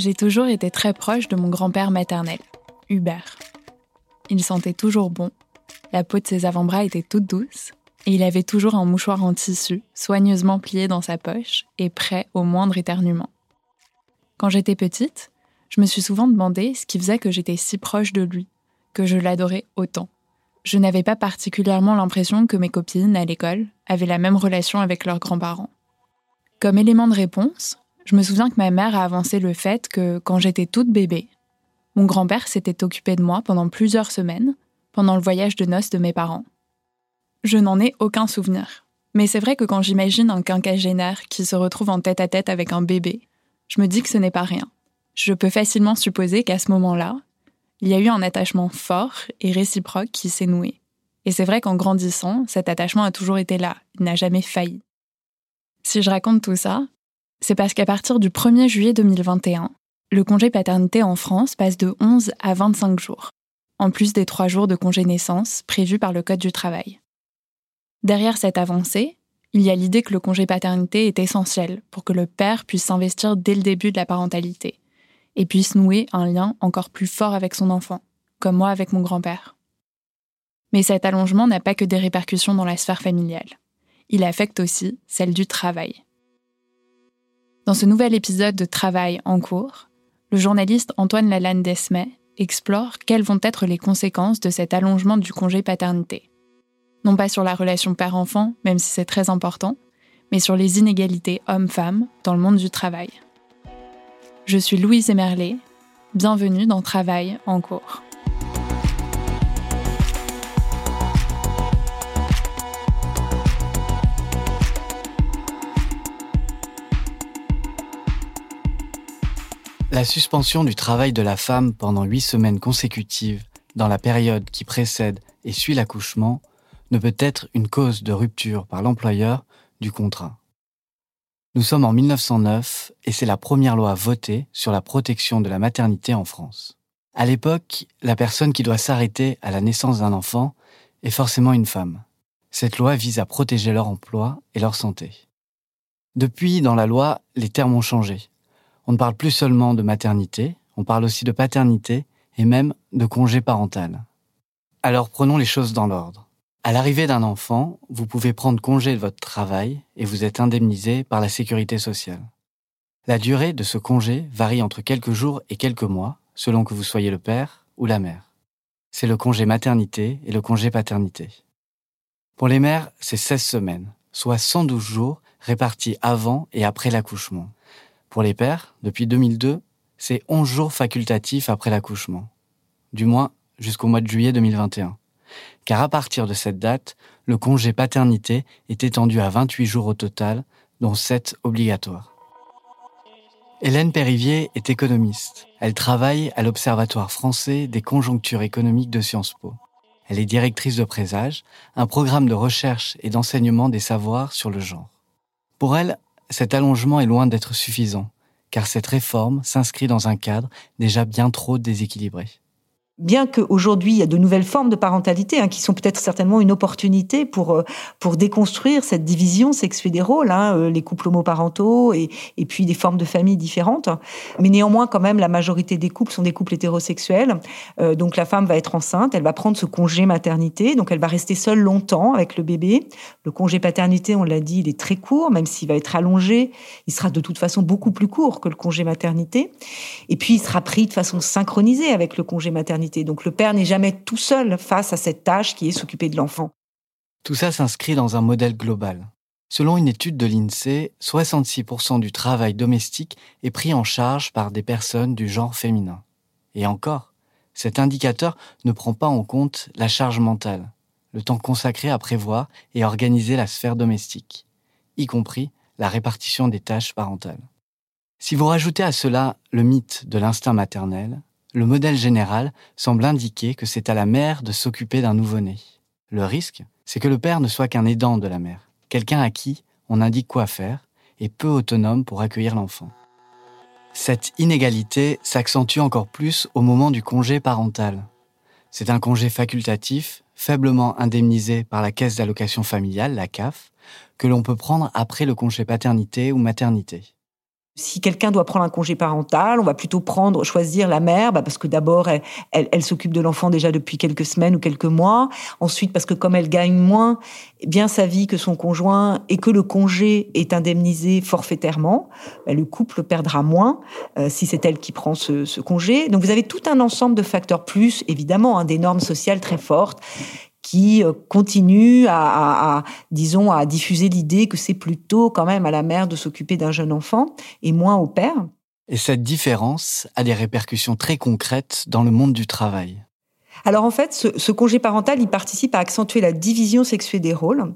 J'ai toujours été très proche de mon grand-père maternel, Hubert. Il sentait toujours bon, la peau de ses avant-bras était toute douce, et il avait toujours un mouchoir en tissu, soigneusement plié dans sa poche et prêt au moindre éternuement. Quand j'étais petite, je me suis souvent demandé ce qui faisait que j'étais si proche de lui, que je l'adorais autant. Je n'avais pas particulièrement l'impression que mes copines à l'école avaient la même relation avec leurs grands-parents. Comme élément de réponse, je me souviens que ma mère a avancé le fait que, quand j'étais toute bébé, mon grand-père s'était occupé de moi pendant plusieurs semaines, pendant le voyage de noces de mes parents. Je n'en ai aucun souvenir. Mais c'est vrai que quand j'imagine un quinquagénaire qui se retrouve en tête à tête avec un bébé, je me dis que ce n'est pas rien. Je peux facilement supposer qu'à ce moment-là, il y a eu un attachement fort et réciproque qui s'est noué. Et c'est vrai qu'en grandissant, cet attachement a toujours été là, il n'a jamais failli. Si je raconte tout ça, c'est parce qu'à partir du 1er juillet 2021, le congé paternité en France passe de 11 à 25 jours, en plus des 3 jours de congé naissance prévus par le Code du travail. Derrière cette avancée, il y a l'idée que le congé paternité est essentiel pour que le père puisse s'investir dès le début de la parentalité et puisse nouer un lien encore plus fort avec son enfant, comme moi avec mon grand-père. Mais cet allongement n'a pas que des répercussions dans la sphère familiale. Il affecte aussi celle du travail. Dans ce nouvel épisode de Travail en cours, le journaliste Antoine Lalanne Desmet explore quelles vont être les conséquences de cet allongement du congé paternité. Non pas sur la relation père-enfant, même si c'est très important, mais sur les inégalités hommes-femmes dans le monde du travail. Je suis Louise Emerlet, bienvenue dans Travail en cours. La suspension du travail de la femme pendant huit semaines consécutives dans la période qui précède et suit l'accouchement ne peut être une cause de rupture par l'employeur du contrat. Nous sommes en 1909 et c'est la première loi votée sur la protection de la maternité en France. À l'époque, la personne qui doit s'arrêter à la naissance d'un enfant est forcément une femme. Cette loi vise à protéger leur emploi et leur santé. Depuis, dans la loi, les termes ont changé. On ne parle plus seulement de maternité, on parle aussi de paternité et même de congé parental. Alors prenons les choses dans l'ordre. À l'arrivée d'un enfant, vous pouvez prendre congé de votre travail et vous êtes indemnisé par la sécurité sociale. La durée de ce congé varie entre quelques jours et quelques mois, selon que vous soyez le père ou la mère. C'est le congé maternité et le congé paternité. Pour les mères, c'est 16 semaines, soit 112 jours répartis avant et après l'accouchement. Pour les pères, depuis 2002, c'est 11 jours facultatifs après l'accouchement. du moins jusqu'au mois de juillet 2021. Car à partir de cette date, le congé paternité est étendu à 28 jours au total, dont 7 obligatoires. Hélène Périvier est économiste. Elle travaille à l'Observatoire français des conjonctures économiques de Sciences Po. Elle est directrice de Présage, un programme de recherche et d'enseignement des savoirs sur le genre. Pour elle, cet allongement est loin d'être suffisant, car cette réforme s'inscrit dans un cadre déjà bien trop déséquilibré bien qu'aujourd'hui il y a de nouvelles formes de parentalité hein, qui sont peut-être certainement une opportunité pour euh, pour déconstruire cette division sexuée des rôles, hein, euh, les couples homoparentaux et, puis des formes de famille différentes. Mais néanmoins, quand même, la majorité des couples sont des couples hétérosexuels. Euh, donc la femme va être enceinte, elle va prendre ce congé maternité, donc elle va rester seule longtemps avec le bébé. Le congé paternité, on l'a dit, il est très court, même s'il va être allongé, il sera de toute façon beaucoup plus court que le congé maternité. Et puis il sera pris de façon synchronisée avec le congé maternité donc le père n'est jamais tout seul face à cette tâche qui est s'occuper de l'enfant. Tout ça s'inscrit dans un modèle global. Selon une étude de l'INSEE, 66% du travail domestique est pris en charge par des personnes du genre féminin. Et encore, cet indicateur ne prend pas en compte la charge mentale, le temps consacré à prévoir et organiser la sphère domestique, y compris la répartition des tâches parentales. Si vous rajoutez à cela le mythe de l'instinct maternel, le modèle général semble indiquer que c'est à la mère de s'occuper d'un nouveau-né. Le risque, c'est que le père ne soit qu'un aidant de la mère, quelqu'un à qui on indique quoi faire et peu autonome pour accueillir l'enfant. Cette inégalité s'accentue encore plus au moment du congé parental. C'est un congé facultatif, faiblement indemnisé par la caisse d'allocation familiale, la CAF, que l'on peut prendre après le congé paternité ou maternité. Si quelqu'un doit prendre un congé parental, on va plutôt prendre, choisir la mère, bah, parce que d'abord, elle, s'occupe de l'enfant déjà depuis quelques semaines ou quelques mois. Ensuite, parce que comme elle gagne moins bien sa vie que son conjoint et que le congé est indemnisé forfaitairement, bah, le couple perdra moins euh, si c'est elle qui prend ce, congé. Donc vous avez tout un ensemble de facteurs, plus évidemment hein, des normes sociales très fortes qui euh, continue à, disons, à diffuser l'idée que c'est plutôt quand même à la mère de s'occuper d'un jeune enfant et moins au père. Et cette différence a des répercussions très concrètes dans le monde du travail. Alors en fait, ce, congé parental, il participe à accentuer la division sexuée des rôles.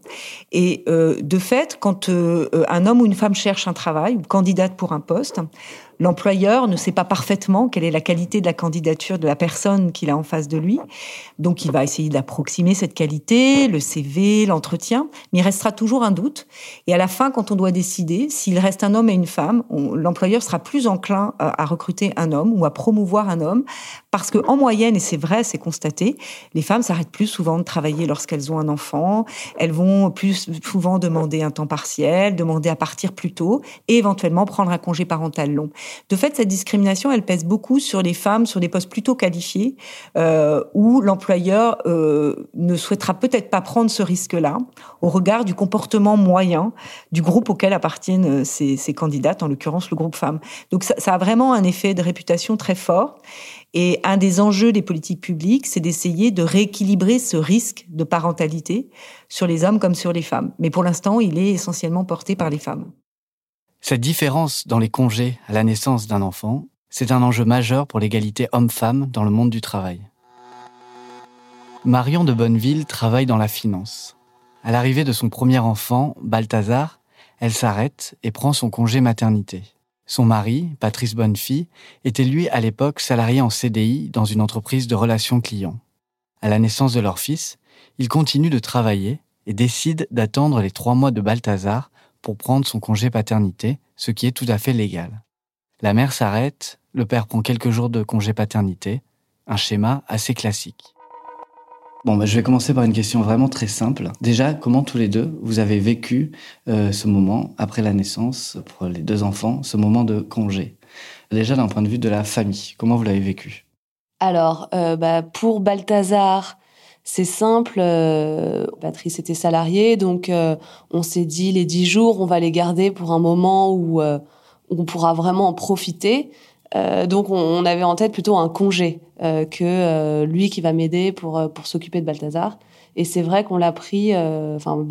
Et euh, de fait, quand euh, un homme ou une femme cherche un travail ou candidate pour un poste, L'employeur ne sait pas parfaitement quelle est la qualité de la candidature de la personne qu'il a en face de lui. Donc, il va essayer d'approximer cette qualité, le CV, l'entretien, mais il restera toujours un doute. Et à la fin, quand on doit décider s'il reste un homme et une femme, l'employeur sera plus enclin à, recruter un homme ou à promouvoir un homme parce que, en moyenne, et c'est vrai, c'est constaté, les femmes s'arrêtent plus souvent de travailler lorsqu'elles ont un enfant. Elles vont plus souvent demander un temps partiel, demander à partir plus tôt et éventuellement prendre un congé parental long. De fait, cette discrimination, elle pèse beaucoup sur les femmes, sur des postes plutôt qualifiés, euh, où l'employeur euh, ne souhaitera peut-être pas prendre ce risque-là, au regard du comportement moyen du groupe auquel appartiennent euh, ces, candidates, en l'occurrence le groupe femmes. Donc ça a vraiment un effet de réputation très fort. Et un des enjeux des politiques publiques, c'est d'essayer de rééquilibrer ce risque de parentalité sur les hommes comme sur les femmes. Mais pour l'instant, il est essentiellement porté par les femmes. Cette différence dans les congés à la naissance d'un enfant, c'est un enjeu majeur pour l'égalité homme-femme dans le monde du travail. Marion de Bonneville travaille dans la finance. À l'arrivée de son premier enfant, Balthazar, elle s'arrête et prend son congé maternité. Son mari, Patrice Bonnefille, était lui à l'époque salarié en CDI dans une entreprise de relations clients. À la naissance de leur fils, il continue de travailler et décide d'attendre les trois mois de Balthazar pour prendre son congé paternité, ce qui est tout à fait légal. La mère s'arrête, le père prend quelques jours de congé paternité, un schéma assez classique. Bon, bah, je vais commencer par une question vraiment très simple. Déjà, comment tous les deux vous avez vécu euh, ce moment après la naissance pour les deux enfants, ce moment de congé? Déjà d'un point de vue de la famille, comment vous l'avez vécu? Alors, euh, bah, pour Balthazar, c'est simple. Euh, Patrice était salarié, donc on s'est dit les dix jours, on va les garder pour un moment où, on pourra vraiment en profiter. Donc on, avait en tête plutôt un congé que lui qui va m'aider pour pour s'occuper de Balthazar. Et c'est vrai qu'on l'a pris. Enfin,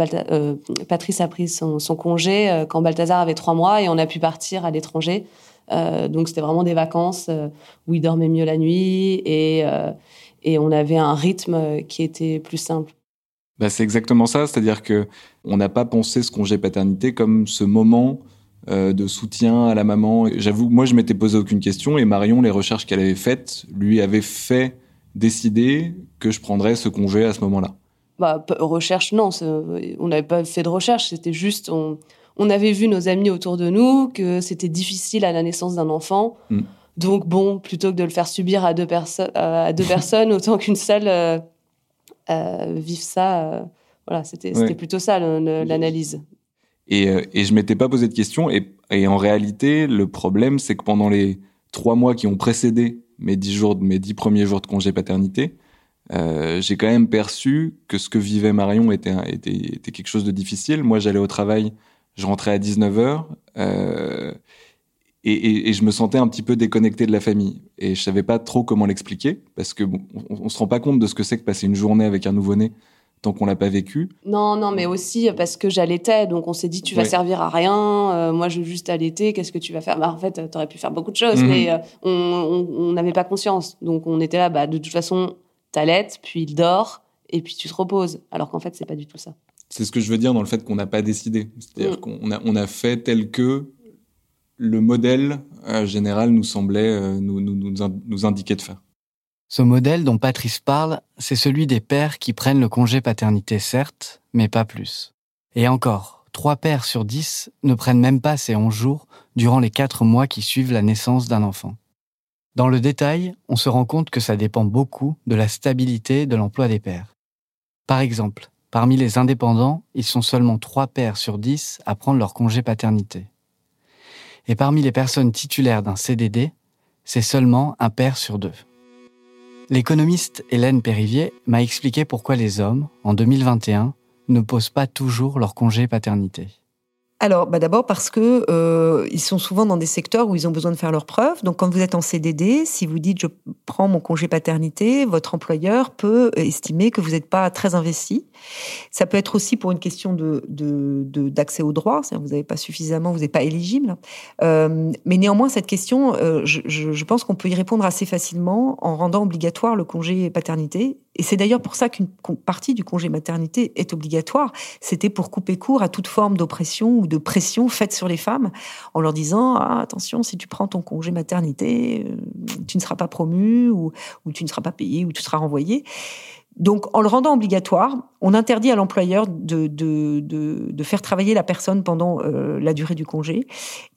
Patrice a pris son, son congé quand Balthazar avait trois mois et on a pu partir à l'étranger donc c'était vraiment des vacances où il dormait mieux la nuit et, et on avait un rythme qui était plus simple. Bah, c'est exactement ça, c'est-à-dire que on n'a pas pensé ce congé paternité comme ce moment euh, de soutien à la maman. J'avoue, moi, je m'étais posé aucune question et Marion, les recherches qu'elle avait faites, lui avait fait décider que je prendrais ce congé à ce moment-là. Bah, recherche, non, on n'avait pas fait de recherche, c'était juste, on, on, avait vu nos amis autour de nous que c'était difficile à la naissance d'un enfant. Mm. Donc bon, plutôt que de le faire subir à deux, à deux personnes, autant qu'une seule euh, euh, vivre ça. Voilà, c'était plutôt ça l'analyse. Et, euh, et je m'étais pas posé de questions. Et, et en réalité, le problème, c'est que pendant les trois mois qui ont précédé mes dix jours, mes dix premiers jours de congé paternité, euh, j'ai quand même perçu que ce que vivait Marion était, était, était quelque chose de difficile. Moi, j'allais au travail, je rentrais à 19h. Euh, et, et, je me sentais un petit peu déconnecté de la famille. Et je savais pas trop comment l'expliquer, parce que bon, on, on, se rend pas compte de ce que c'est que passer une journée avec un nouveau-né tant qu'on l'a pas vécu. Non, non, mais aussi parce que j'allaitais, donc on s'est dit tu vas servir à rien. Euh, moi, je veux juste allaiter. Qu'est-ce que tu vas faire? Bah, en fait, tu aurais pu faire beaucoup de choses, mhm. mais euh, on n'avait pas conscience. Donc on était là, bah de toute façon, t'allaites, puis il dort, et puis tu te reposes. Alors qu'en fait, c'est pas du tout ça. C'est ce que je veux dire dans le fait qu'on n'a pas décidé. C'est-à-dire mm. qu'on a, on a fait tel que le modèle euh, général nous semblait nous, nous, nous, indiquer de faire. Ce modèle dont Patrice parle, c'est celui des pères qui prennent le congé paternité, certes, mais pas plus. Et encore, trois pères sur dix ne prennent même pas ces onze jours durant les quatre mois qui suivent la naissance d'un enfant. Dans le détail, on se rend compte que ça dépend beaucoup de la stabilité de l'emploi des pères. Par exemple, parmi les indépendants, ils sont seulement trois pères sur dix à prendre leur congé paternité et parmi les personnes titulaires d'un CDD, c'est seulement un père sur deux. L'économiste Hélène Périvier m'a expliqué pourquoi les hommes, en 2021, ne posent pas toujours leur congé paternité. Alors, bah d'abord parce que euh, ils sont souvent dans des secteurs où ils ont besoin de faire leurs preuves. Donc, quand vous êtes en CDD, si vous dites je prends mon congé paternité, votre employeur peut estimer que vous n'êtes pas très investi. Ça peut être aussi pour une question de d'accès aux droits, c'est-à-dire vous n'avez pas suffisamment, vous n'êtes pas éligible. Euh, mais néanmoins, cette question, euh, je, je pense qu'on peut y répondre assez facilement en rendant obligatoire le congé paternité et c'est d'ailleurs pour ça qu'une partie du congé maternité est obligatoire. C'était pour couper court à toute forme d'oppression ou de pression faite sur les femmes en leur disant ah, attention, si tu prends ton congé maternité, euh, tu ne seras pas promu ou, ou tu ne seras pas payé ou tu seras renvoyé. Donc, en le rendant obligatoire, on interdit à l'employeur de, de, de, faire travailler la personne pendant euh, la durée du congé.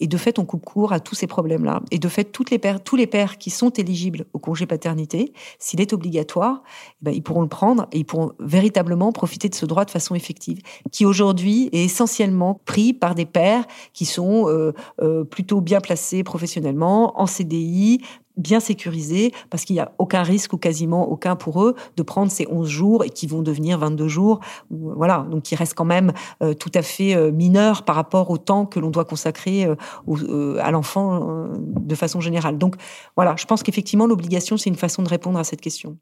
Et de fait, on coupe court à tous ces problèmes-là. Et de fait, toutes les pères, tous les pères qui sont éligibles au congé paternité, s'il est obligatoire, eh ben, ils pourront le prendre et ils pourront véritablement profiter de ce droit de façon effective, qui aujourd'hui est essentiellement pris par des pères qui sont euh, euh, plutôt bien placés professionnellement, en CDI, bien sécurisés parce qu'il n'y a aucun risque ou quasiment aucun pour eux de prendre ces 11 jours et qui vont devenir 22 jours. Voilà, donc ils restent quand même euh, tout à fait euh, mineurs par rapport au temps que l'on doit consacrer euh, à l'enfant de façon générale. Donc voilà, je pense qu'effectivement l'obligation c'est une façon de répondre à cette question.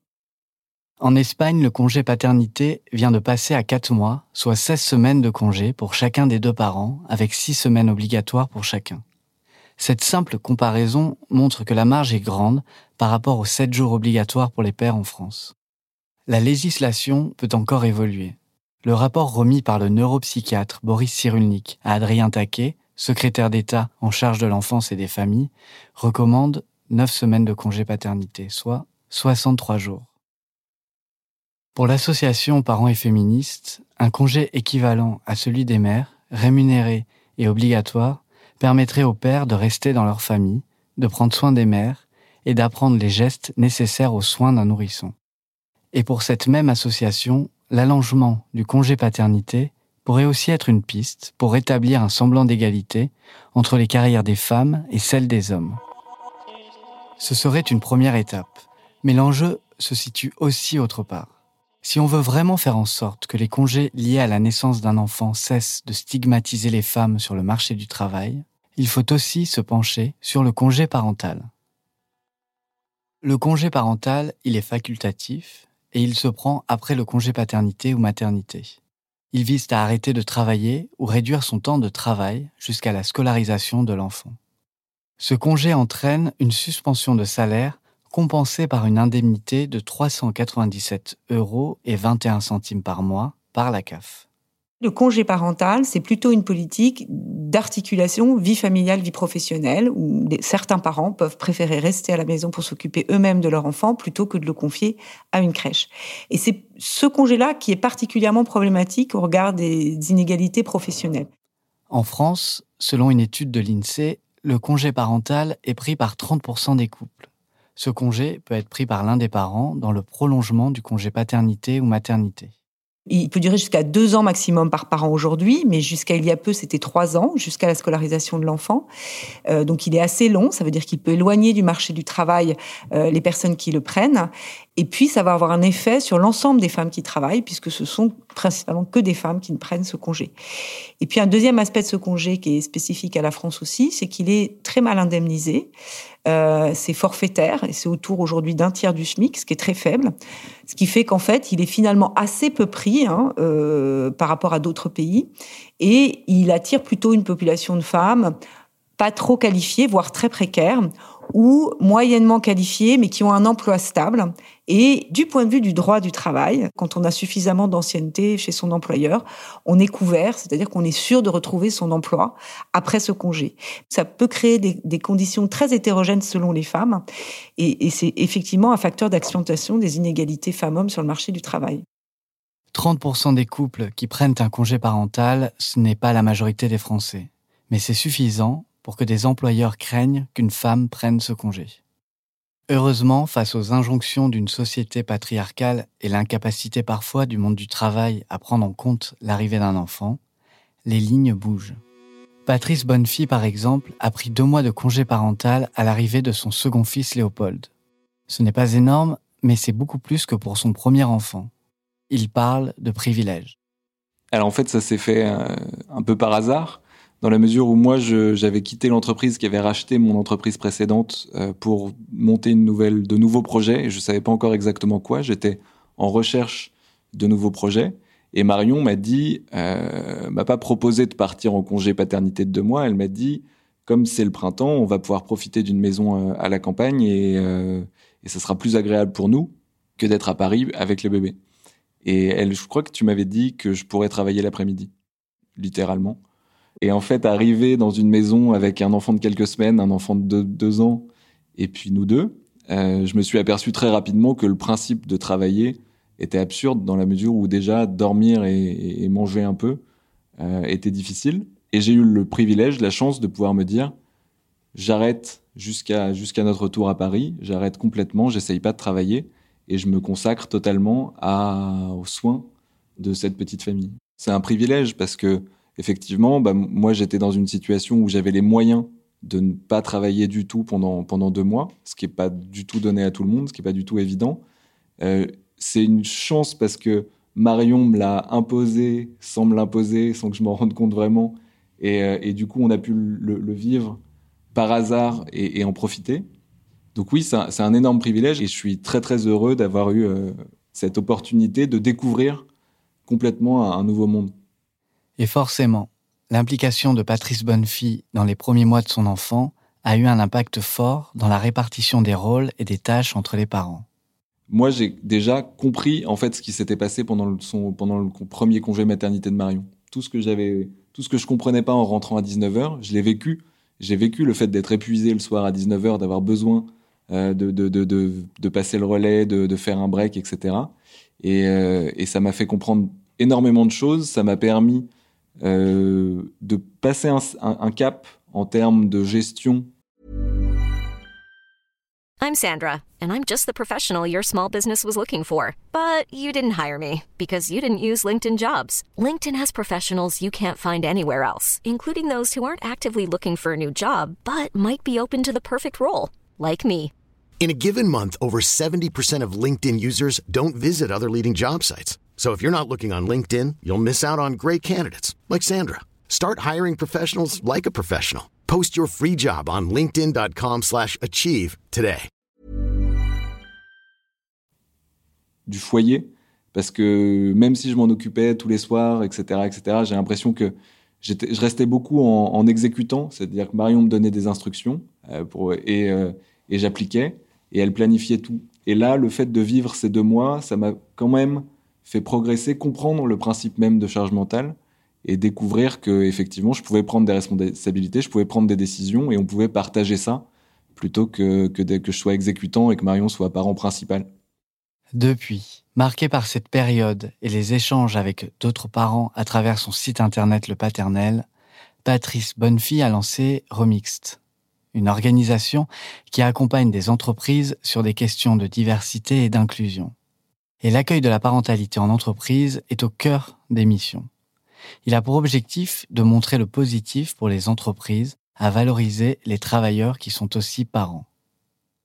En Espagne, le congé paternité vient de passer à 4 mois, soit 16 semaines de congé pour chacun des deux parents, avec 6 semaines obligatoires pour chacun. Cette simple comparaison montre que la marge est grande par rapport aux 7 jours obligatoires pour les pères en France. La législation peut encore évoluer. Le rapport remis par le neuropsychiatre Boris Cyrulnik à Adrien Taquet, secrétaire d'État en charge de l'enfance et des familles, recommande 9 semaines de congé paternité, soit 63 jours. Pour l'association Parents et Féministes, un congé équivalent à celui des mères, rémunéré et obligatoire, permettrait aux pères de rester dans leur famille, de prendre soin des mères et d'apprendre les gestes nécessaires aux soins d'un nourrisson. Et pour cette même association, l'allongement du congé paternité pourrait aussi être une piste pour rétablir un semblant d'égalité entre les carrières des femmes et celles des hommes. Ce serait une première étape, mais l'enjeu se situe aussi autre part. Si on veut vraiment faire en sorte que les congés liés à la naissance d'un enfant cessent de stigmatiser les femmes sur le marché du travail, il faut aussi se pencher sur le congé parental. Le congé parental, il est facultatif et il se prend après le congé paternité ou maternité. Il vise à arrêter de travailler ou réduire son temps de travail jusqu'à la scolarisation de l'enfant. Ce congé entraîne une suspension de salaire compensée par une indemnité de 397 euros et 21 centimes par mois par la CAF. Le congé parental, c'est plutôt une politique d'articulation vie familiale, vie professionnelle, où certains parents peuvent préférer rester à la maison pour s'occuper eux-mêmes de leur enfant plutôt que de le confier à une crèche. Et c'est ce congé-là qui est particulièrement problématique au regard des inégalités professionnelles. En France, selon une étude de l'INSEE, le congé parental est pris par 30% des couples. Ce congé peut être pris par l'un des parents dans le prolongement du congé paternité ou maternité. Il peut durer jusqu'à deux ans maximum par parent aujourd'hui, mais jusqu'à il y a peu, c'était trois ans, jusqu'à la scolarisation de l'enfant. Euh, donc il est assez long, ça veut dire qu'il peut éloigner du marché du travail euh, les personnes qui le prennent. Et puis, ça va avoir un effet sur l'ensemble des femmes qui travaillent, puisque ce sont principalement que des femmes qui ne prennent ce congé. Et puis, un deuxième aspect de ce congé qui est spécifique à la France aussi, c'est qu'il est très mal indemnisé. Euh, c'est forfaitaire et c'est autour aujourd'hui d'un tiers du SMIC, ce qui est très faible. Ce qui fait qu'en fait, il est finalement assez peu pris hein, euh, par rapport à d'autres pays et il attire plutôt une population de femmes pas trop qualifiées, voire très précaires ou moyennement qualifiés, mais qui ont un emploi stable. Et du point de vue du droit du travail, quand on a suffisamment d'ancienneté chez son employeur, on est couvert, c'est-à-dire qu'on est sûr de retrouver son emploi après ce congé. Ça peut créer des, conditions très hétérogènes selon les femmes, et, et c'est effectivement un facteur d'accentuation des inégalités femmes-hommes sur le marché du travail. 30% des couples qui prennent un congé parental, ce n'est pas la majorité des Français. Mais c'est suffisant pour que des employeurs craignent qu'une femme prenne ce congé. Heureusement, face aux injonctions d'une société patriarcale et l'incapacité parfois du monde du travail à prendre en compte l'arrivée d'un enfant, les lignes bougent. Patrice Bonnefille, par exemple, a pris deux mois de congé parental à l'arrivée de son second fils Léopold. Ce n'est pas énorme, mais c'est beaucoup plus que pour son premier enfant. Il parle de privilèges. Alors en fait, ça s'est fait euh, un peu par hasard dans la mesure où moi j'avais quitté l'entreprise qui avait racheté mon entreprise précédente euh, pour monter de nouveaux projets et je savais pas encore exactement quoi. J'étais en recherche de nouveaux projets et Marion m'a dit, euh, m'a pas proposé de partir en congé paternité de deux mois. Elle m'a dit, comme c'est le printemps, on va pouvoir profiter d'une maison euh, à la campagne et, euh, ça sera plus agréable pour nous que d'être à Paris avec le bébé. Et elle, je crois que tu m'avais dit que je pourrais travailler l'après-midi, littéralement. Et en fait, arriver dans une maison avec un enfant de quelques semaines, un enfant de deux, ans, et puis nous deux, euh, je me suis aperçu très rapidement que le principe de travailler était absurde dans la mesure où déjà dormir et, manger un peu euh, était difficile. Et j'ai eu le privilège, la chance de pouvoir me dire, j'arrête jusqu'à notre retour à Paris, j'arrête complètement, j'essaye pas de travailler et je me consacre totalement aux soins de cette petite famille. C'est un privilège parce que effectivement, bah, moi j'étais dans une situation où j'avais les moyens de ne pas travailler du tout pendant, pendant deux mois, ce qui n'est pas du tout donné à tout le monde, ce qui n'est pas du tout évident. Euh, c'est une chance parce que Marion me l'a imposé sans me l'imposer, sans que je m'en rende compte vraiment. Et, euh, du coup, on a pu le, vivre par hasard et, en profiter. Donc oui, c'est un, un, énorme privilège et je suis très très heureux d'avoir eu euh, cette opportunité de découvrir complètement un nouveau monde. Et forcément, l'implication de Patrice Bonnefille dans les premiers mois de son enfant a eu un impact fort dans la répartition des rôles et des tâches entre les parents. Moi, j'ai déjà compris en fait ce qui s'était passé pendant le, son, pendant le premier congé maternité de Marion. Tout ce que j'avais, tout ce que je comprenais pas en rentrant à 19h, je l'ai vécu. J'ai vécu le fait d'être épuisé le soir à 19h, d'avoir besoin euh, de, de, de, de, passer le relais, de, faire un break, etc. Et, euh, et ça m'a fait comprendre énormément de choses. Ça m'a permis Euh, de passer un, un, un cap en termes de gestion. I'm Sandra, and I'm just the professional your small business was looking for. But you didn't hire me because you didn't use LinkedIn jobs. LinkedIn has professionals you can't find anywhere else, including those who aren't actively looking for a new job, but might be open to the perfect role, like me. In a given month, over 70% of LinkedIn users don't visit other leading job sites. So if you're not looking on LinkedIn, you'll miss out on great candidates like Sandra. Start hiring professionals like a professional. Post your free job on linkedin.com/achieve today. Du foyer parce que même si je m'en occupais tous les soirs, etc., etc., j'ai l'impression que je restais beaucoup en, exécutant, c'est-à-dire que Marion me donnait des instructions pour, et, et j'appliquais, et elle planifiait tout. Et là, le fait de vivre ces deux mois, ça m'a quand même fait progresser, comprendre le principe même de charge mentale et découvrir que effectivement, je pouvais prendre des responsabilités, je pouvais prendre des décisions et on pouvait partager ça plutôt que que, que je sois exécutant et que Marion soit parent principal. Depuis, marqué par cette période et les échanges avec d'autres parents à travers son site internet Le Paternel, Patrice Bonnefille a lancé Remixed, une organisation qui accompagne des entreprises sur des questions de diversité et d'inclusion. Et l'accueil de la parentalité en entreprise est au cœur des missions. Il a pour objectif de montrer le positif pour les entreprises à valoriser les travailleurs qui sont aussi parents.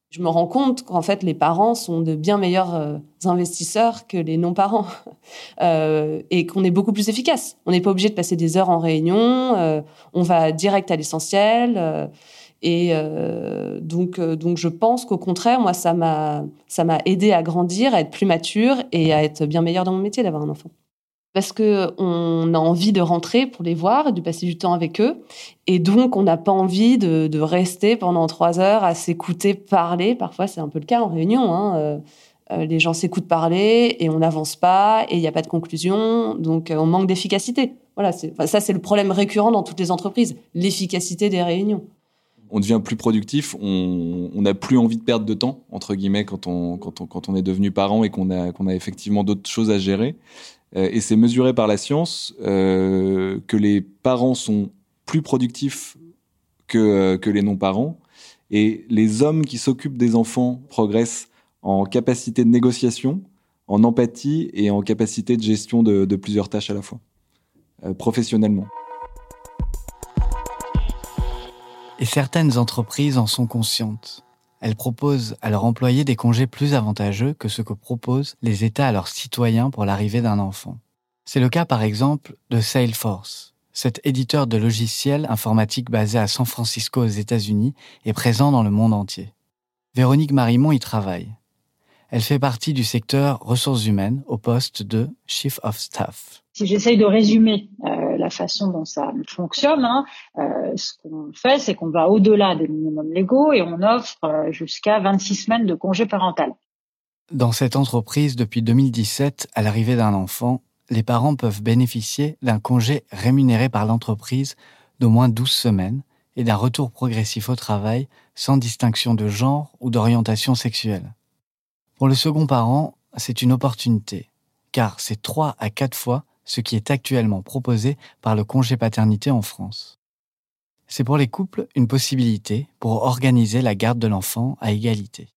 Je me rends compte qu'en fait, les parents sont de bien meilleurs euh, investisseurs que les non-parents euh, et qu'on est beaucoup plus efficace. On n'est pas obligé de passer des heures en réunion, euh, on va direct à l'essentiel. Et euh, donc, euh, donc, je pense qu'au contraire, moi, ça m'a, ça m'a aidé à grandir, à être plus mature et à être bien meilleur dans mon métier d'avoir un enfant. Parce que on a envie de rentrer pour les voir de passer du temps avec eux, et donc on n'a pas envie de, de, rester pendant trois heures à s'écouter parler. Parfois, c'est un peu le cas en réunion. Hein. Euh, les gens s'écoutent parler et on n'avance pas et il n'y a pas de conclusion, donc on manque d'efficacité. Voilà, ça c'est le problème récurrent dans toutes les entreprises, l'efficacité des réunions on devient plus productif, on n'a plus envie de perdre de temps entre guillemets quand on quand on, quand on est devenu parent et qu'on a a effectivement d'autres choses à gérer. Euh, et c'est mesuré par la science euh, que les parents sont plus productifs que euh, que les non-parents et les hommes qui s'occupent des enfants progressent en capacité de négociation, en empathie et en capacité de gestion de plusieurs tâches à la fois, professionnellement. Et certaines entreprises en sont conscientes. Elles proposent à leurs employés des congés plus avantageux que ce que proposent les États à leurs citoyens pour l'arrivée d'un enfant. C'est le cas par exemple de Salesforce. Cet éditeur de logiciels informatiques basé à San Francisco aux États-Unis est présent dans le monde entier. Véronique Marimont y travaille. Elle fait partie du secteur ressources humaines au poste de Chief of Staff. Si j'essaye de résumer euh, la façon dont ça fonctionne, hein, euh, ce qu'on fait, c'est qu'on va au-delà des minimums légaux et on offre euh, jusqu'à 26 semaines de congé parental. Dans cette entreprise, depuis 2017, à l'arrivée d'un enfant, les parents peuvent bénéficier d'un congé rémunéré par l'entreprise d'au moins 12 semaines et d'un retour progressif au travail sans distinction de genre ou d'orientation sexuelle. Pour le second parent, c'est une opportunité, car c'est trois à quatre fois ce qui est actuellement proposé par le congé paternité en France. C'est pour les couples une possibilité pour organiser la garde de l'enfant à égalité.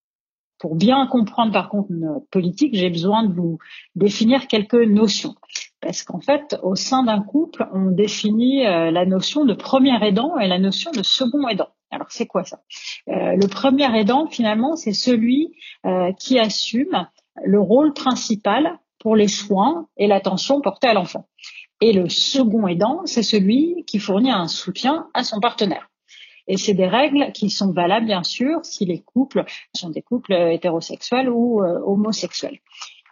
Pour bien comprendre par contre notre politique, j'ai besoin de vous définir quelques notions. Parce qu'en fait, au sein d'un couple, on définit euh, la notion de premier aidant et la notion de second aidant. Alors c'est quoi ça? Euh, Le premier aidant, finalement, c'est celui euh, qui assume le rôle principal pour les soins et l'attention portée à l'enfant. Et le second aidant, c'est celui qui fournit un soutien à son partenaire. Et c'est des règles qui sont valables, bien sûr, si les couples sont des couples hétérosexuels ou euh, homosexuels.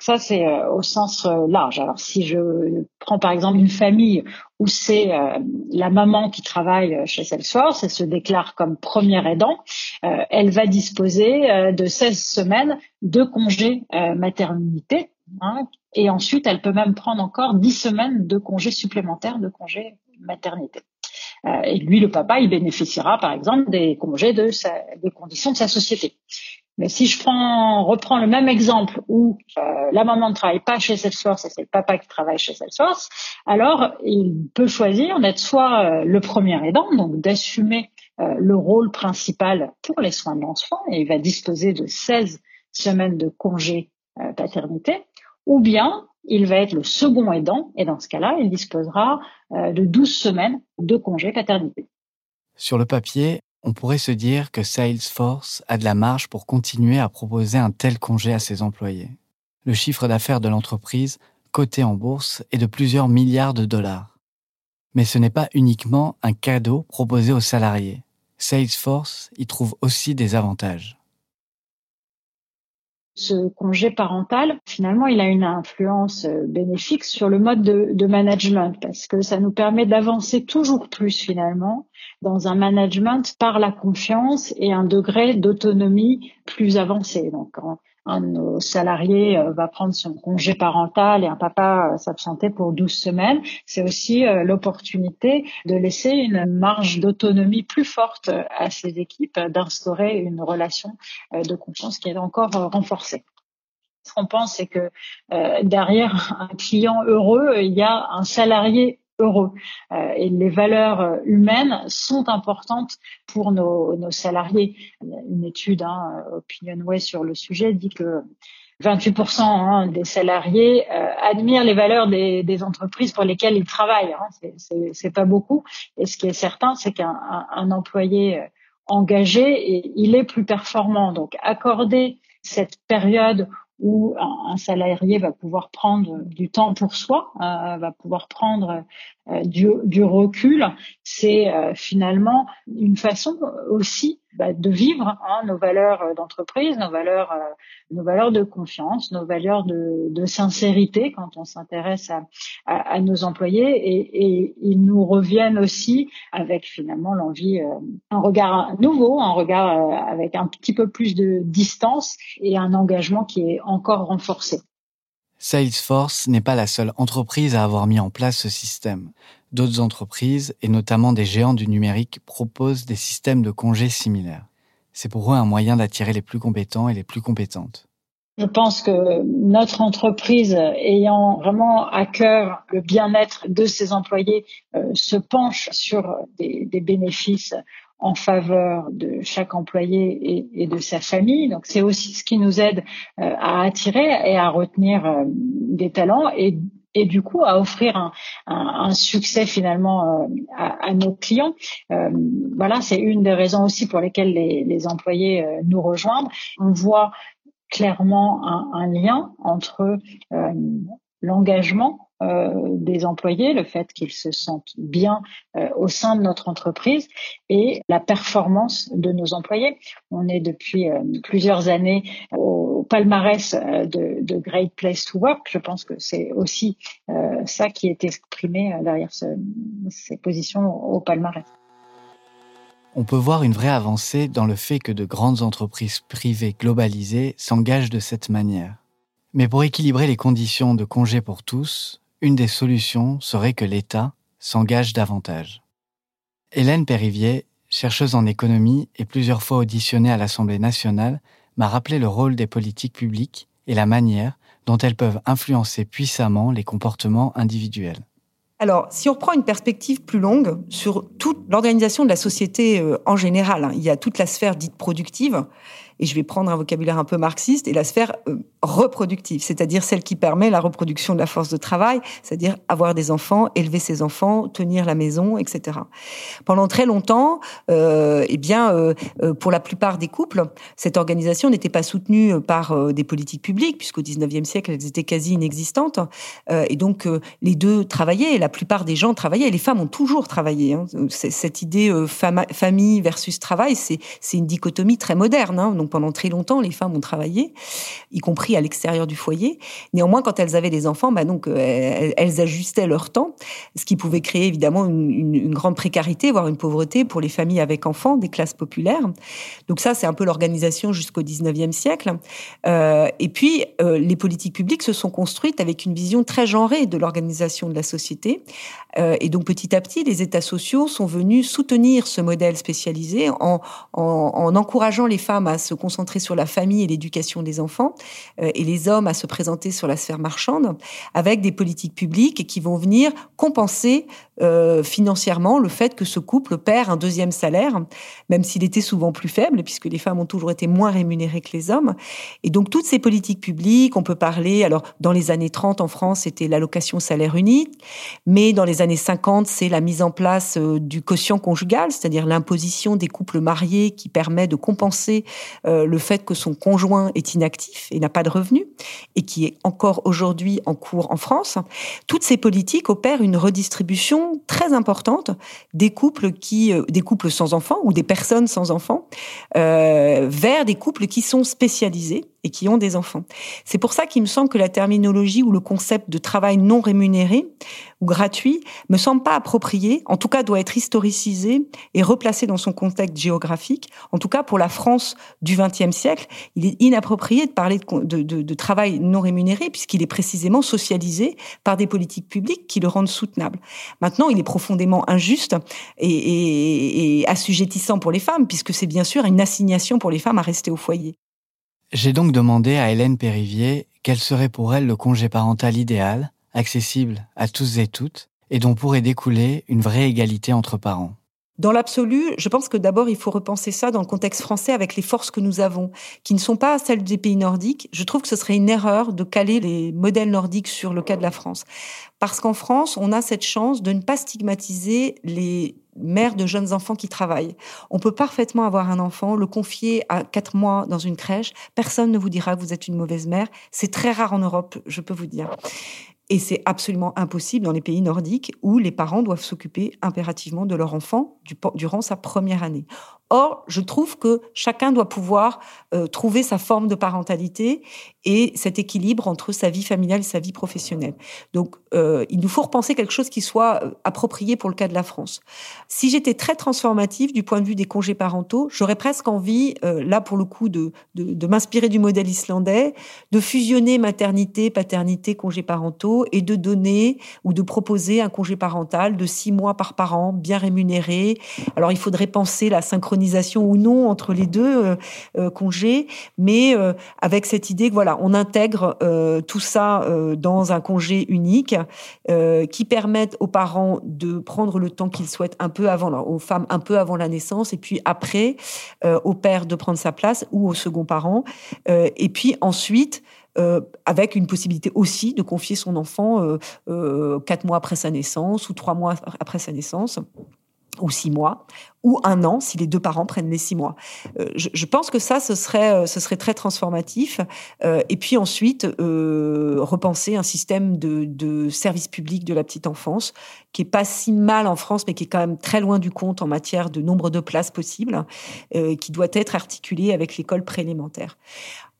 Ça, c'est euh, au sens euh, large. Alors, si je prends par exemple une famille où c'est euh, la maman qui travaille chez Salesforce et se déclare comme première aidant, elle va disposer de 16 semaines de congé maternité. Hein, et ensuite, elle peut même prendre encore 10 semaines de congé supplémentaires de congé maternité. et lui, le papa, il bénéficiera par exemple des congés de sa, des conditions de sa société. Mais si je prends, reprends le même exemple où euh, la maman ne travaille pas chez Salesforce et c'est le papa qui travaille chez Salesforce, alors il peut choisir d'être soit euh, le premier aidant, donc d'assumer euh, le rôle principal pour les soins de l'enfant et il va disposer de 16 semaines de congé paternité, ou bien il va être le second aidant et dans ce cas-là, il disposera de 12 semaines de congé paternité. Sur le papier, on pourrait se dire que Salesforce a de la marge pour continuer à proposer un tel congé à ses employés. Le chiffre d'affaires de l'entreprise, coté en bourse, est de plusieurs milliards de dollars. Mais ce n'est pas uniquement un cadeau proposé aux salariés. Salesforce y trouve aussi des avantages. Ce congé parental, finalement, il a une influence euh, bénéfique sur le mode de, management parce que ça nous permet d'avancer toujours plus finalement dans un management par la confiance et un degré d'autonomie plus avancé. Un de nos salariés euh, va prendre son congé parental et un papa euh, s'absenter pour 12 semaines, c'est aussi euh, l'opportunité de laisser une marge d'autonomie plus forte à ces équipes, d'instaurer une relation de confiance qui est encore renforcée. Ce qu'on pense, c'est que derrière un client heureux, il y a un salarié heureux. Euh, et les valeurs euh, humaines sont importantes pour nos, salariés. Une étude, hein, Opinionway sur le sujet, dit que 28% hein, des salariés euh, admirent les valeurs des, entreprises pour lesquelles ils travaillent. Hein. C'est pas beaucoup. Et ce qui est certain, c'est qu'un un, employé engagé, et, il est plus performant. Donc, accorder cette période où un, salarié va pouvoir prendre du temps pour soi, euh, va pouvoir prendre euh, du, recul, c'est euh, finalement une façon aussi bah, de vivre hein, nos valeurs d'entreprise, nos valeurs, nos valeurs de confiance, nos valeurs de, de sincérité quand on s'intéresse à, à, à, nos employés et, et, ils nous reviennent aussi avec finalement l'envie, un regard nouveau, un regard avec un petit peu plus de distance et un engagement qui est encore renforcé. Salesforce n'est pas la seule entreprise à avoir mis en place ce système. D'autres entreprises, et notamment des géants du numérique, proposent des systèmes de congés similaires. C'est pour eux un moyen d'attirer les plus compétents et les plus compétentes. Je pense que notre entreprise, ayant vraiment à cœur le bien-être de ses employés, euh, se penche sur des, des bénéfices en faveur de chaque employé et, de sa famille. Donc c'est aussi ce qui nous aide euh, à attirer et à retenir euh, des talents et, et du coup à offrir un, un, succès finalement euh, à, nos clients. voilà, c'est une des raisons aussi pour lesquelles les, les employés nous rejoignent. On voit clairement un, un lien entre l'engagement euh, des employés, le fait qu'ils se sentent bien euh, au sein de notre entreprise et la performance de nos employés. On est depuis euh, plusieurs années au palmarès de, Great Place to Work. Je pense que c'est aussi ça qui est exprimé derrière ce, ces positions au palmarès. On peut voir une vraie avancée dans le fait que de grandes entreprises privées globalisées s'engagent de cette manière. Mais pour équilibrer les conditions de congé pour tous, une des solutions serait que l'État s'engage davantage. Hélène Périvier, chercheuse en économie et plusieurs fois auditionnée à l'Assemblée nationale, m'a rappelé le rôle des politiques publiques et la manière dont elles peuvent influencer puissamment les comportements individuels. Alors, si on reprend une perspective plus longue sur toute l'organisation de la société euh, en général, hein, il y a toute la sphère dite productive et je vais prendre un vocabulaire un peu marxiste, et la sphère euh, reproductive, c'est-à-dire celle qui permet la reproduction de la force de travail, c'est-à-dire avoir des enfants, élever ses enfants, tenir la maison, etc. Pendant très longtemps, euh, eh bien, euh, euh pour la plupart des couples, cette organisation n'était pas soutenue par des politiques publiques, puisqu'au 19e siècle, elles étaient quasi inexistantes, et donc les deux travaillaient, la plupart des gens travaillaient, les femmes ont toujours travaillé. Hein. Cette idée famille versus travail, c'est une dichotomie très moderne. Hein. Donc pendant très longtemps, les femmes ont travaillé, y compris à l'extérieur du foyer. Néanmoins, quand elles avaient des enfants, bah donc euh, elles, ajustaient leur temps, ce qui pouvait créer évidemment une, grande précarité, voire une pauvreté pour les familles avec enfants des classes populaires. Donc ça, c'est un peu l'organisation jusqu'au 19e siècle. Euh, et puis, euh, les politiques publiques se sont construites avec une vision très genrée de l'organisation de la société. et donc, petit à petit, les États sociaux sont venus soutenir ce modèle spécialisé en, en, en encourageant les femmes à se concentrer sur la famille et l'éducation des enfants, euh, et les hommes à se présenter sur la sphère marchande, avec des politiques publiques qui vont venir compenser euh, financièrement le fait que ce couple perd un deuxième salaire, même s'il était souvent plus faible, puisque les femmes ont toujours été moins rémunérées que les hommes. Et donc toutes ces politiques publiques, on peut parler, alors dans les années 30 en France, c'était l'allocation salaire unique, mais dans les années 50, c'est la mise en place euh, du quotient conjugal, c'est-à-dire l'imposition des couples mariés qui permet de compenser euh, le fait que son conjoint est inactif et n'a pas de revenus. et qui est encore aujourd'hui en cours en France, toutes ces politiques opèrent une redistribution très importante des couples qui, euh, des couples sans enfants ou des personnes sans enfants, euh, vers des couples qui sont spécialisés et qui ont des enfants. C'est pour ça qu'il me semble que la terminologie ou le concept de travail non rémunéré ou gratuit me semble pas approprié, en tout cas doit être historicisé et replacé dans son contexte géographique. En tout cas, pour la France du XXe siècle, il est inapproprié de parler de, travail non rémunéré puisqu'il est précisément socialisé par des politiques publiques qui le rendent soutenable. Maintenant, il est profondément injuste et, et, et assujettissant pour les femmes puisque c'est bien sûr une assignation pour les femmes à rester au foyer. J'ai donc demandé à Hélène Périvier quel serait pour elle le congé parental idéal, accessible à tous et toutes, et dont pourrait découler une vraie égalité entre parents. Dans l'absolu, je pense que d'abord, il faut repenser ça dans le contexte français avec les forces que nous avons, qui ne sont pas celles des pays nordiques. Je trouve que ce serait une erreur de caler les modèles nordiques sur le cas de la France. Parce qu'en France, on a cette chance de ne pas stigmatiser les mère de jeunes enfants qui travaillent. On peut parfaitement avoir un enfant, le confier à quatre mois dans une crèche. Personne ne vous dira que vous êtes une mauvaise mère. C'est très rare en Europe, je peux vous dire. Et c'est absolument impossible dans les pays nordiques où les parents doivent s'occuper impérativement de leur enfant durant sa première année. Or, je trouve que chacun doit pouvoir euh, trouver sa forme de parentalité et cet équilibre entre sa vie familiale et sa vie professionnelle. Donc, euh, il nous faut repenser quelque chose qui soit euh, approprié pour le cas de la France. Si j'étais très transformative du point de vue des congés parentaux, j'aurais presque envie, là pour le coup, de, de, m'inspirer du modèle islandais, de fusionner maternité, paternité, congés parentaux et de donner ou de proposer un congé parental de six mois par parent, bien rémunéré. Alors, il faudrait penser la synchronisation ou non entre les deux euh, euh, congés, mais euh, avec cette idée que voilà, on intègre tout ça dans un congé unique qui permette aux parents de prendre le temps qu'ils souhaitent un peu avant, aux femmes un peu avant la naissance, et puis après au père de prendre sa place ou au second parent, et puis ensuite avec une possibilité aussi de confier son enfant quatre mois après sa naissance ou trois mois après sa naissance ou six mois, ou un an si les deux parents prennent les six mois. Euh, je, pense que ça, ce serait, euh, ce serait très transformatif. Euh, et puis ensuite, repenser un système de, de, service public de la petite enfance qui est pas si mal en France, mais qui est quand même très loin du compte en matière de nombre de places possibles, qui doit être articulé avec l'école préélémentaire.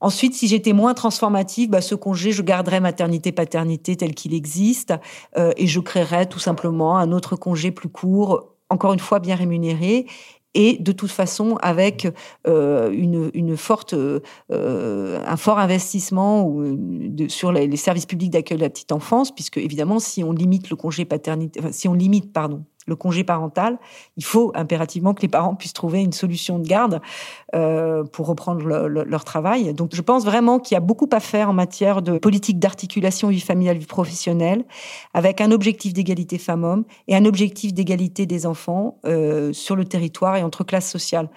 Ensuite, si j'étais moins transformative, bah, ce congé, je garderais maternité-paternité tel qu'il existe et je créerais tout simplement un autre congé plus court encore une fois bien rémunérés et de toute façon avec euh, une, une, forte, euh, un fort investissement sur les, services publics d'accueil de la petite enfance, puisque évidemment, si on limite le congé paternité, si on limite, pardon, le congé parental, il faut impérativement que les parents puissent trouver une solution de garde euh, pour reprendre leur travail. Donc je pense vraiment qu'il y a beaucoup à faire en matière de politique d'articulation vie familiale, vie professionnelle, avec un objectif d'égalité femmes-hommes et un objectif d'égalité des enfants euh, sur le territoire et entre classes sociales.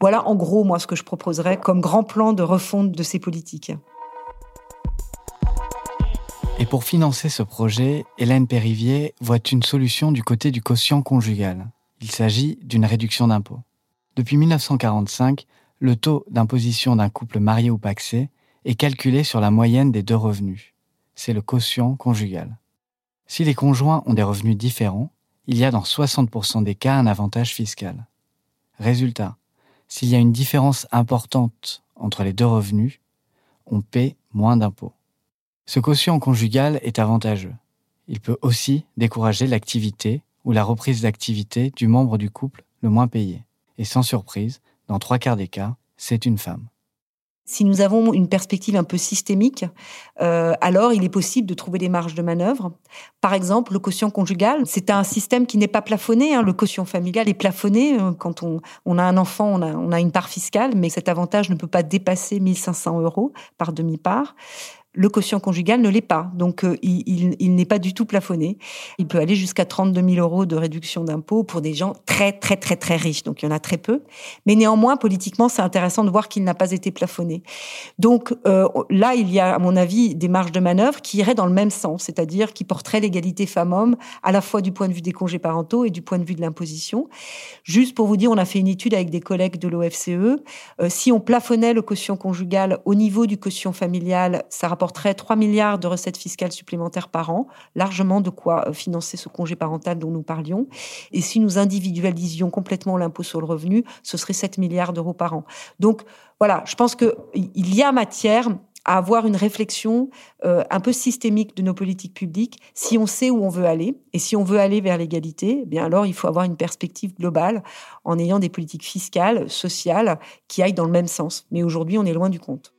Voilà en gros moi ce que je proposerais comme grand plan de refonte de ces politiques. Et pour financer ce projet, Hélène Périvier voit une solution du côté du quotient conjugal. Il s'agit d'une réduction d'impôt. Depuis 1945, le taux d'imposition d'un couple marié ou paxé est calculé sur la moyenne des deux revenus. C'est le quotient conjugal. Si les conjoints ont des revenus différents, il y a dans 60% des cas un avantage fiscal. Résultat, s'il y a une différence importante entre les deux revenus, on paie moins d'impôts. Ce quotient conjugal est avantageux. Il peut aussi décourager l'activité ou la reprise d'activité du membre du couple le moins payé. Et sans surprise, dans trois quarts des cas, c'est une femme. Si nous avons une perspective un peu systémique, euh, alors il est possible de trouver des marges de manœuvre. Par exemple, le quotient conjugal, c'est un système qui n'est pas plafonné. Hein. Le quotient familial est plafonné. Euh, quand on, a un enfant, on a, a, une part fiscale, mais cet avantage ne peut pas dépasser 1500 euros par demi-part le quotient conjugal ne l'est pas. Donc, euh, il, n'est pas du tout plafonné. Il peut aller jusqu'à 32 000 euros de réduction d'impôt pour des gens très, très, très, très riches. Donc, il y en a très peu. Mais néanmoins, politiquement, c'est intéressant de voir qu'il n'a pas été plafonné. Donc, euh, là, il y a, à mon avis, des marges de manœuvre qui iraient dans le même sens, c'est-à-dire qui porteraient l'égalité femmes-hommes à la fois du point de vue des congés parentaux et du point de vue de l'imposition. Juste pour vous dire, on a fait une étude avec des collègues de l'OFCE. Euh, si on plafonnait le quotient conjugal au niveau du quotient familial, ça rapporte rapporterait 3 milliards de recettes fiscales supplémentaires par an, largement de quoi euh, financer ce congé parental dont nous parlions. Et si nous individualisions complètement l'impôt sur le revenu, ce serait 7 milliards d'euros par an. Donc voilà, je pense qu'il y a matière à avoir une réflexion euh, un peu systémique de nos politiques publiques si on sait où on veut aller. Et si on veut aller vers l'égalité, eh bien alors il faut avoir une perspective globale en ayant des politiques fiscales, sociales qui aillent dans le même sens. Mais aujourd'hui, on est loin du compte.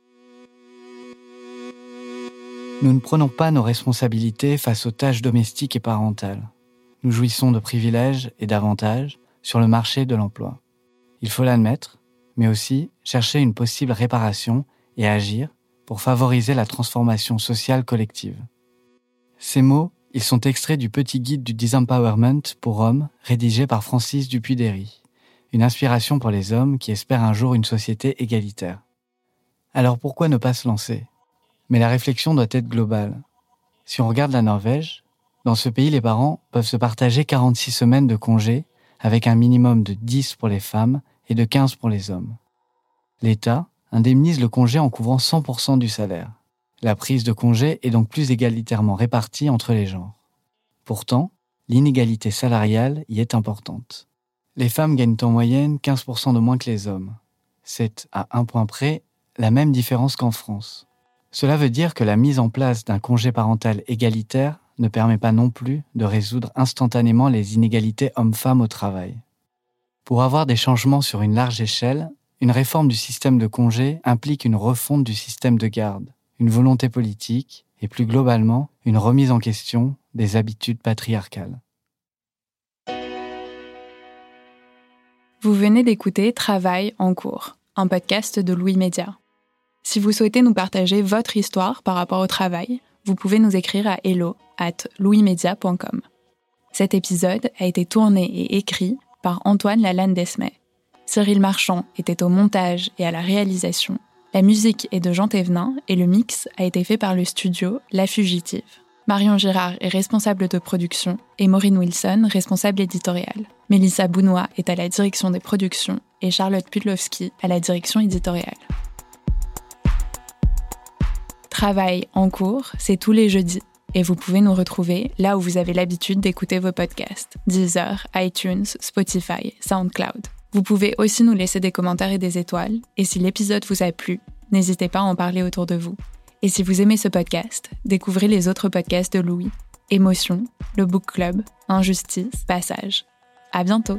Nous ne prenons pas nos responsabilités face aux tâches domestiques et parentales. Nous jouissons de privilèges et d'avantages sur le marché de l'emploi. Il faut l'admettre, mais aussi chercher une possible réparation et agir pour favoriser la transformation sociale collective. Ces mots, ils sont extraits du petit guide du Disempowerment pour hommes rédigé par Francis Dupuy-Derry, une inspiration pour les hommes qui espèrent un jour une société égalitaire. Alors pourquoi ne pas se lancer? Mais la réflexion doit être globale. Si on regarde la Norvège, dans ce pays, les parents peuvent se partager 46 semaines de congés avec un minimum de 10 pour les femmes et de 15 pour les hommes. L'État, indemnise le congé en couvrant 100% du salaire. La prise de congé est donc plus égalitairement répartie entre les genres. Pourtant, l'inégalité salariale y est importante. Les femmes gagnent en moyenne 15% de moins que les hommes. C'est, à un point près, la même différence qu'en France. Cela veut dire que la mise en place d'un congé parental égalitaire ne permet pas non plus de résoudre instantanément les inégalités hommes-femmes au travail. Pour avoir des changements sur une large échelle, une réforme du système de congé implique une refonte du système de garde, une volonté politique et plus globalement une remise en question des habitudes patriarcales. Vous venez d'écouter Travail en cours, un podcast de Louis Média. Si vous souhaitez nous partager votre histoire par rapport au travail, vous pouvez nous écrire à hello at louismedia.com. Cet épisode a été tourné et écrit par Antoine Lalanne Desmet. Cyril Marchand était au montage et à la réalisation. La musique est de Jean Thévenin et le mix a été fait par le studio La Fugitive. Marion Girard est responsable de production et Maureen Wilson responsable éditoriale. Mélissa Bounois est à la direction des productions et Charlotte Pudlowski à la direction éditoriale. Travail en cours, c'est tous les jeudis et vous pouvez nous retrouver là où vous avez l'habitude d'écouter vos podcasts Deezer, iTunes, Spotify, SoundCloud. Vous pouvez aussi nous laisser des commentaires et des étoiles, et si l'épisode vous a plu, n'hésitez pas à en parler autour de vous. Et si vous aimez ce podcast, découvrez les autres podcasts de Louis. Émotion, le Book Club, Injustice, Passage. À bientôt!